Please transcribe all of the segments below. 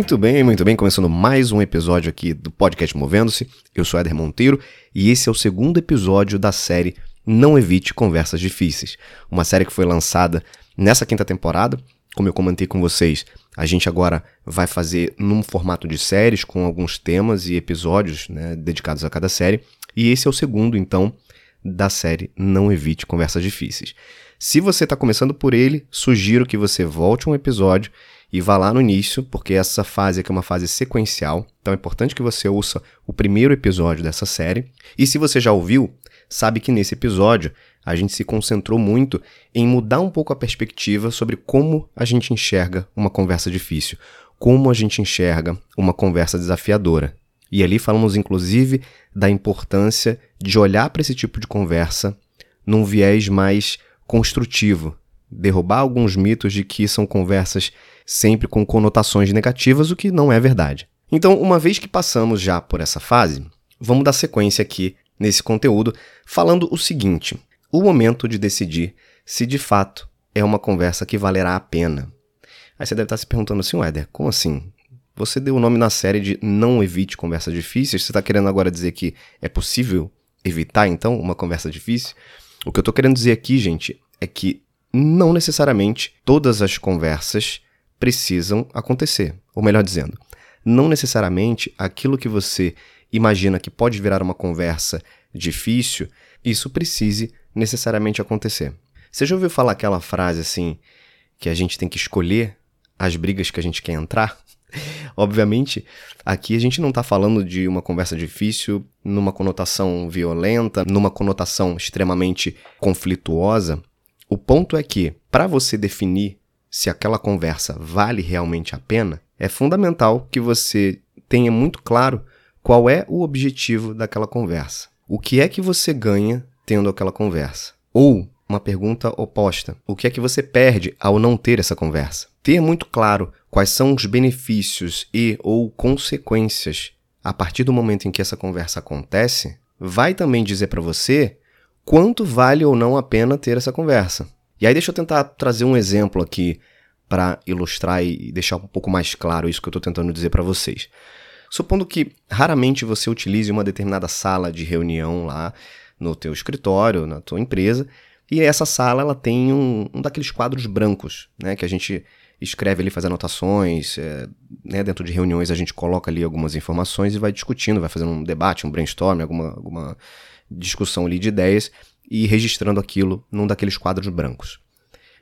Muito bem, muito bem. Começando mais um episódio aqui do podcast Movendo-se. Eu sou Éder Monteiro e esse é o segundo episódio da série Não Evite Conversas Difíceis. Uma série que foi lançada nessa quinta temporada. Como eu comentei com vocês, a gente agora vai fazer num formato de séries com alguns temas e episódios né, dedicados a cada série. E esse é o segundo, então, da série Não Evite Conversas Difíceis. Se você está começando por ele, sugiro que você volte um episódio e vá lá no início, porque essa fase aqui é uma fase sequencial, então é importante que você ouça o primeiro episódio dessa série. E se você já ouviu, sabe que nesse episódio a gente se concentrou muito em mudar um pouco a perspectiva sobre como a gente enxerga uma conversa difícil, como a gente enxerga uma conversa desafiadora. E ali falamos inclusive da importância de olhar para esse tipo de conversa num viés mais construtivo, derrubar alguns mitos de que são conversas sempre com conotações negativas, o que não é verdade. Então, uma vez que passamos já por essa fase, vamos dar sequência aqui nesse conteúdo falando o seguinte: o momento de decidir se de fato é uma conversa que valerá a pena. Aí você deve estar se perguntando assim, Éder, como assim? Você deu o nome na série de Não Evite Conversas Difíceis, você está querendo agora dizer que é possível evitar, então, uma conversa difícil? O que eu estou querendo dizer aqui, gente, é que não necessariamente todas as conversas precisam acontecer. Ou melhor dizendo, não necessariamente aquilo que você imagina que pode virar uma conversa difícil, isso precise necessariamente acontecer. Você já ouviu falar aquela frase assim, que a gente tem que escolher as brigas que a gente quer entrar? Obviamente, aqui a gente não está falando de uma conversa difícil numa conotação violenta, numa conotação extremamente conflituosa. O ponto é que, para você definir se aquela conversa vale realmente a pena, é fundamental que você tenha muito claro qual é o objetivo daquela conversa. O que é que você ganha tendo aquela conversa? Ou uma pergunta oposta: o que é que você perde ao não ter essa conversa? Ter muito claro quais são os benefícios e ou consequências a partir do momento em que essa conversa acontece, vai também dizer para você quanto vale ou não a pena ter essa conversa. E aí deixa eu tentar trazer um exemplo aqui para ilustrar e deixar um pouco mais claro isso que eu estou tentando dizer para vocês. Supondo que raramente você utilize uma determinada sala de reunião lá no teu escritório, na tua empresa, e essa sala ela tem um, um daqueles quadros brancos, né, que a gente escreve ali, faz anotações, é, né, dentro de reuniões a gente coloca ali algumas informações e vai discutindo, vai fazendo um debate, um brainstorm, alguma, alguma discussão ali de ideias, e registrando aquilo num daqueles quadros brancos.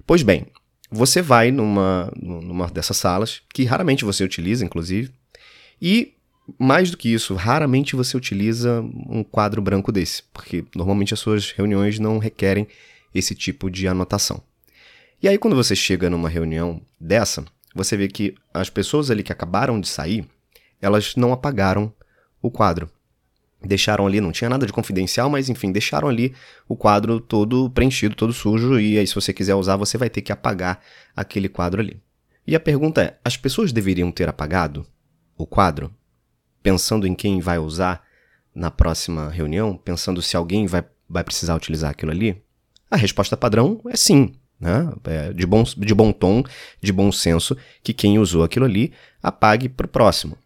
Pois bem, você vai numa, numa dessas salas, que raramente você utiliza, inclusive, e mais do que isso, raramente você utiliza um quadro branco desse, porque normalmente as suas reuniões não requerem esse tipo de anotação. E aí, quando você chega numa reunião dessa, você vê que as pessoas ali que acabaram de sair, elas não apagaram o quadro deixaram ali, não tinha nada de confidencial, mas enfim, deixaram ali o quadro todo preenchido, todo sujo, e aí se você quiser usar, você vai ter que apagar aquele quadro ali. E a pergunta é: as pessoas deveriam ter apagado o quadro, pensando em quem vai usar na próxima reunião, pensando se alguém vai, vai precisar utilizar aquilo ali? A resposta padrão é sim. Né? É de, bom, de bom tom, de bom senso, que quem usou aquilo ali apague para o próximo.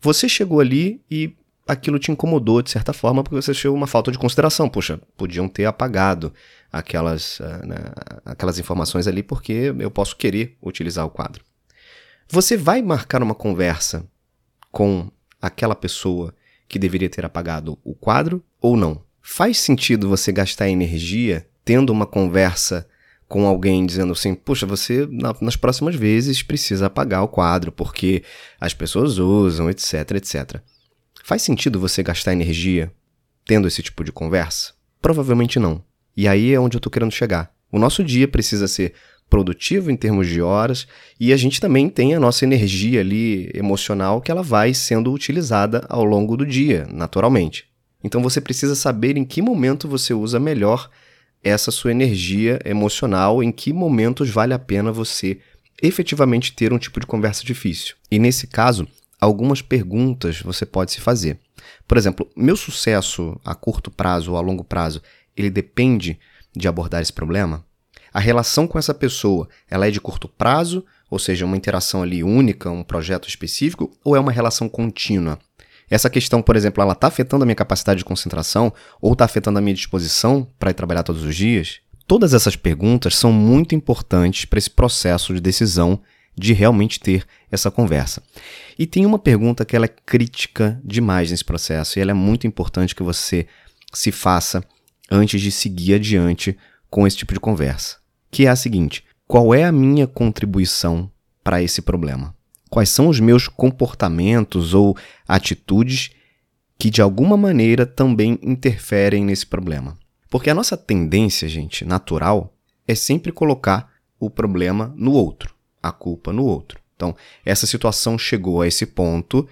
Você chegou ali e aquilo te incomodou de certa forma porque você achou uma falta de consideração. Poxa, podiam ter apagado aquelas, uh, né, aquelas informações ali porque eu posso querer utilizar o quadro. Você vai marcar uma conversa com aquela pessoa que deveria ter apagado o quadro ou não? Faz sentido você gastar energia tendo uma conversa com alguém dizendo assim, puxa, você na, nas próximas vezes precisa apagar o quadro porque as pessoas usam, etc, etc. Faz sentido você gastar energia tendo esse tipo de conversa? Provavelmente não. E aí é onde eu estou querendo chegar. O nosso dia precisa ser produtivo em termos de horas e a gente também tem a nossa energia ali emocional que ela vai sendo utilizada ao longo do dia, naturalmente. Então você precisa saber em que momento você usa melhor essa sua energia emocional, em que momentos vale a pena você efetivamente ter um tipo de conversa difícil. E nesse caso, algumas perguntas você pode se fazer. Por exemplo, meu sucesso a curto prazo ou a longo prazo, ele depende de abordar esse problema? A relação com essa pessoa, ela é de curto prazo ou seja, uma interação ali única, um projeto específico, ou é uma relação contínua? Essa questão, por exemplo, ela está afetando a minha capacidade de concentração ou está afetando a minha disposição para ir trabalhar todos os dias? Todas essas perguntas são muito importantes para esse processo de decisão de realmente ter essa conversa. E tem uma pergunta que ela é crítica demais nesse processo e ela é muito importante que você se faça antes de seguir adiante com esse tipo de conversa, que é a seguinte: qual é a minha contribuição para esse problema? Quais são os meus comportamentos ou atitudes que de alguma maneira também interferem nesse problema? Porque a nossa tendência, gente, natural, é sempre colocar o problema no outro, a culpa no outro. Então, essa situação chegou a esse ponto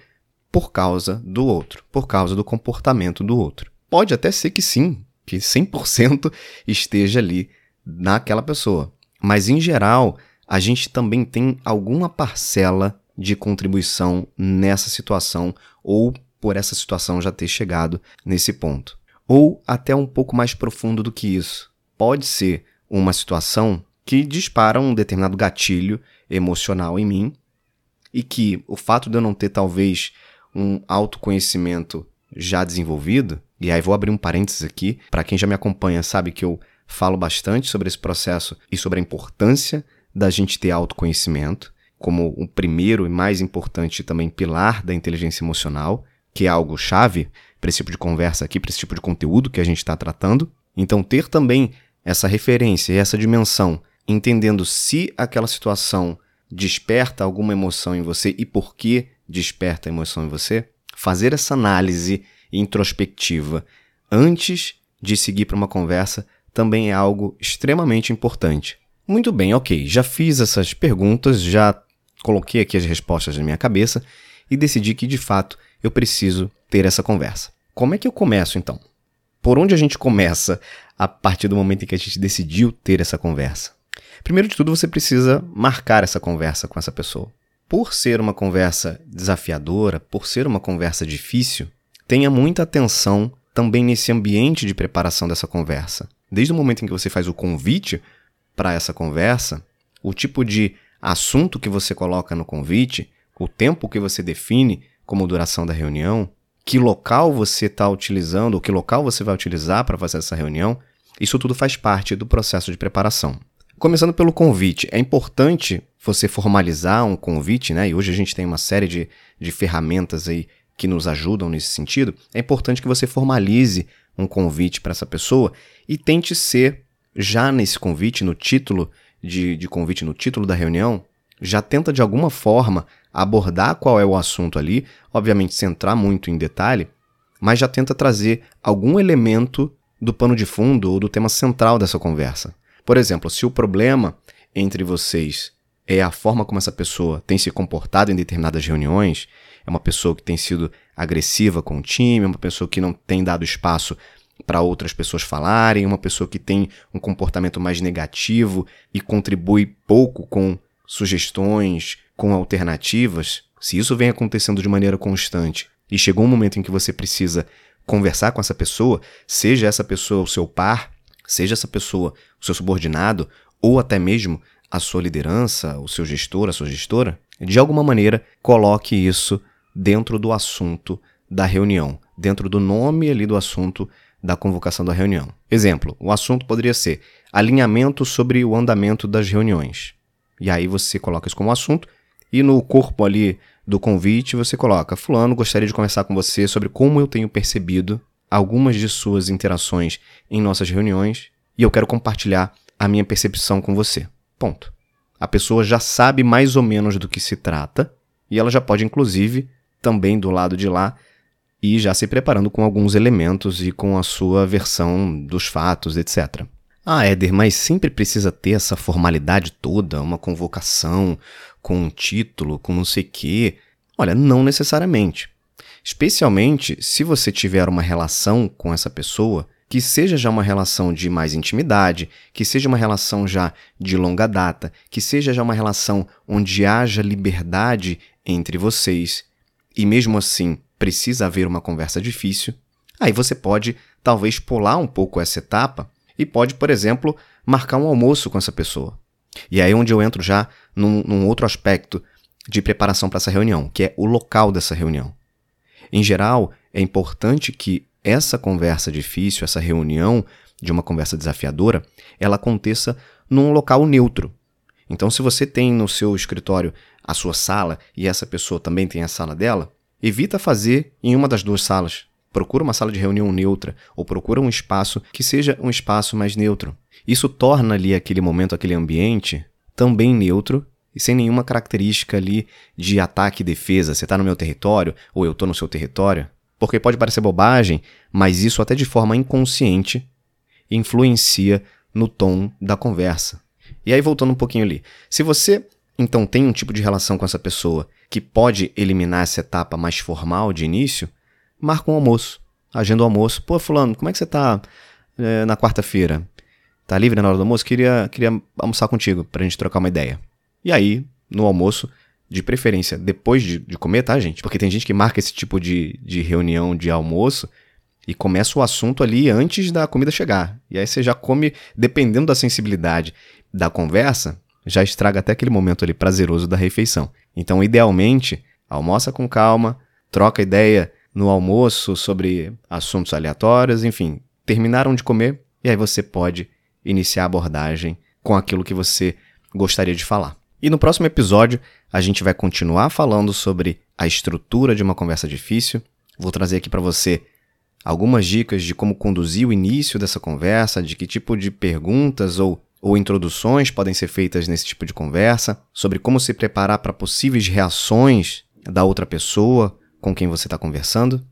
por causa do outro, por causa do comportamento do outro. Pode até ser que sim, que 100% esteja ali naquela pessoa. Mas, em geral, a gente também tem alguma parcela de contribuição nessa situação ou por essa situação já ter chegado nesse ponto. Ou até um pouco mais profundo do que isso. Pode ser uma situação que dispara um determinado gatilho emocional em mim e que o fato de eu não ter talvez um autoconhecimento já desenvolvido, e aí vou abrir um parênteses aqui, para quem já me acompanha sabe que eu falo bastante sobre esse processo e sobre a importância da gente ter autoconhecimento como o primeiro e mais importante também pilar da inteligência emocional, que é algo chave para esse tipo de conversa aqui, para esse tipo de conteúdo que a gente está tratando. Então, ter também essa referência e essa dimensão, entendendo se aquela situação desperta alguma emoção em você e por que desperta a emoção em você, fazer essa análise introspectiva antes de seguir para uma conversa também é algo extremamente importante. Muito bem, ok, já fiz essas perguntas, já coloquei aqui as respostas na minha cabeça e decidi que de fato eu preciso ter essa conversa. Como é que eu começo então? Por onde a gente começa a partir do momento em que a gente decidiu ter essa conversa? Primeiro de tudo, você precisa marcar essa conversa com essa pessoa. Por ser uma conversa desafiadora, por ser uma conversa difícil, tenha muita atenção também nesse ambiente de preparação dessa conversa. Desde o momento em que você faz o convite para essa conversa, o tipo de assunto que você coloca no convite, o tempo que você define como duração da reunião, que local você está utilizando, ou que local você vai utilizar para fazer essa reunião, isso tudo faz parte do processo de preparação. Começando pelo convite, é importante você formalizar um convite, né? E hoje a gente tem uma série de, de ferramentas aí que nos ajudam nesse sentido. É importante que você formalize um convite para essa pessoa e tente ser, já nesse convite, no título de, de convite, no título da reunião, já tenta de alguma forma abordar qual é o assunto ali, obviamente sem entrar muito em detalhe, mas já tenta trazer algum elemento do pano de fundo ou do tema central dessa conversa. Por exemplo, se o problema entre vocês é a forma como essa pessoa tem se comportado em determinadas reuniões, é uma pessoa que tem sido agressiva com o time, é uma pessoa que não tem dado espaço para outras pessoas falarem, é uma pessoa que tem um comportamento mais negativo e contribui pouco com sugestões, com alternativas, se isso vem acontecendo de maneira constante e chegou um momento em que você precisa conversar com essa pessoa, seja essa pessoa o seu par, seja essa pessoa o seu subordinado ou até mesmo a sua liderança, o seu gestor, a sua gestora, de alguma maneira coloque isso dentro do assunto da reunião, dentro do nome ali do assunto da convocação da reunião. Exemplo, o assunto poderia ser alinhamento sobre o andamento das reuniões. E aí você coloca isso como assunto e no corpo ali do convite você coloca: Fulano, gostaria de conversar com você sobre como eu tenho percebido algumas de suas interações em nossas reuniões e eu quero compartilhar a minha percepção com você. Ponto. A pessoa já sabe mais ou menos do que se trata e ela já pode, inclusive, também do lado de lá, e já se preparando com alguns elementos e com a sua versão dos fatos, etc. Ah, Éder, mas sempre precisa ter essa formalidade toda, uma convocação com um título, com não sei o quê. Olha, não necessariamente. Especialmente se você tiver uma relação com essa pessoa que seja já uma relação de mais intimidade, que seja uma relação já de longa data, que seja já uma relação onde haja liberdade entre vocês, e mesmo assim precisa haver uma conversa difícil, aí você pode talvez pular um pouco essa etapa e pode, por exemplo, marcar um almoço com essa pessoa. E aí é onde eu entro já num, num outro aspecto de preparação para essa reunião, que é o local dessa reunião. Em geral, é importante que essa conversa difícil, essa reunião de uma conversa desafiadora, ela aconteça num local neutro. Então, se você tem no seu escritório a sua sala e essa pessoa também tem a sala dela, evita fazer em uma das duas salas. Procura uma sala de reunião neutra ou procura um espaço que seja um espaço mais neutro. Isso torna ali aquele momento, aquele ambiente também neutro e sem nenhuma característica ali de ataque e defesa. Você está no meu território ou eu estou no seu território. Porque pode parecer bobagem, mas isso até de forma inconsciente influencia no tom da conversa. E aí, voltando um pouquinho ali. Se você então tem um tipo de relação com essa pessoa que pode eliminar essa etapa mais formal de início, marca um almoço. Agenda o almoço. Pô, fulano, como é que você tá é, na quarta-feira? Tá livre na hora do almoço? Queria, queria almoçar contigo pra gente trocar uma ideia. E aí, no almoço, de preferência depois de, de comer, tá, gente? Porque tem gente que marca esse tipo de, de reunião de almoço e começa o assunto ali antes da comida chegar. E aí você já come, dependendo da sensibilidade da conversa, já estraga até aquele momento ali prazeroso da refeição. Então, idealmente, almoça com calma, troca ideia no almoço sobre assuntos aleatórios, enfim, terminaram de comer e aí você pode iniciar a abordagem com aquilo que você gostaria de falar. E no próximo episódio, a gente vai continuar falando sobre a estrutura de uma conversa difícil. Vou trazer aqui para você algumas dicas de como conduzir o início dessa conversa, de que tipo de perguntas ou, ou introduções podem ser feitas nesse tipo de conversa, sobre como se preparar para possíveis reações da outra pessoa com quem você está conversando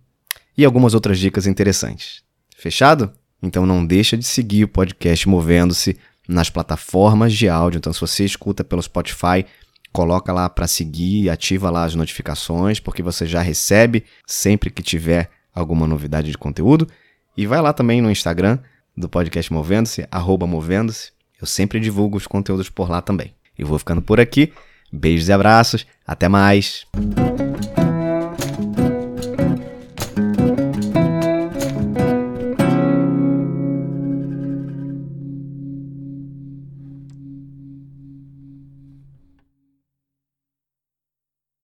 e algumas outras dicas interessantes. Fechado? Então não deixa de seguir o podcast Movendo-se nas plataformas de áudio. Então se você escuta pelo Spotify, coloca lá para seguir, ativa lá as notificações, porque você já recebe sempre que tiver alguma novidade de conteúdo. E vai lá também no Instagram do podcast Movendo-se, arroba Movendo-se. Eu sempre divulgo os conteúdos por lá também. E vou ficando por aqui. Beijos e abraços. Até mais.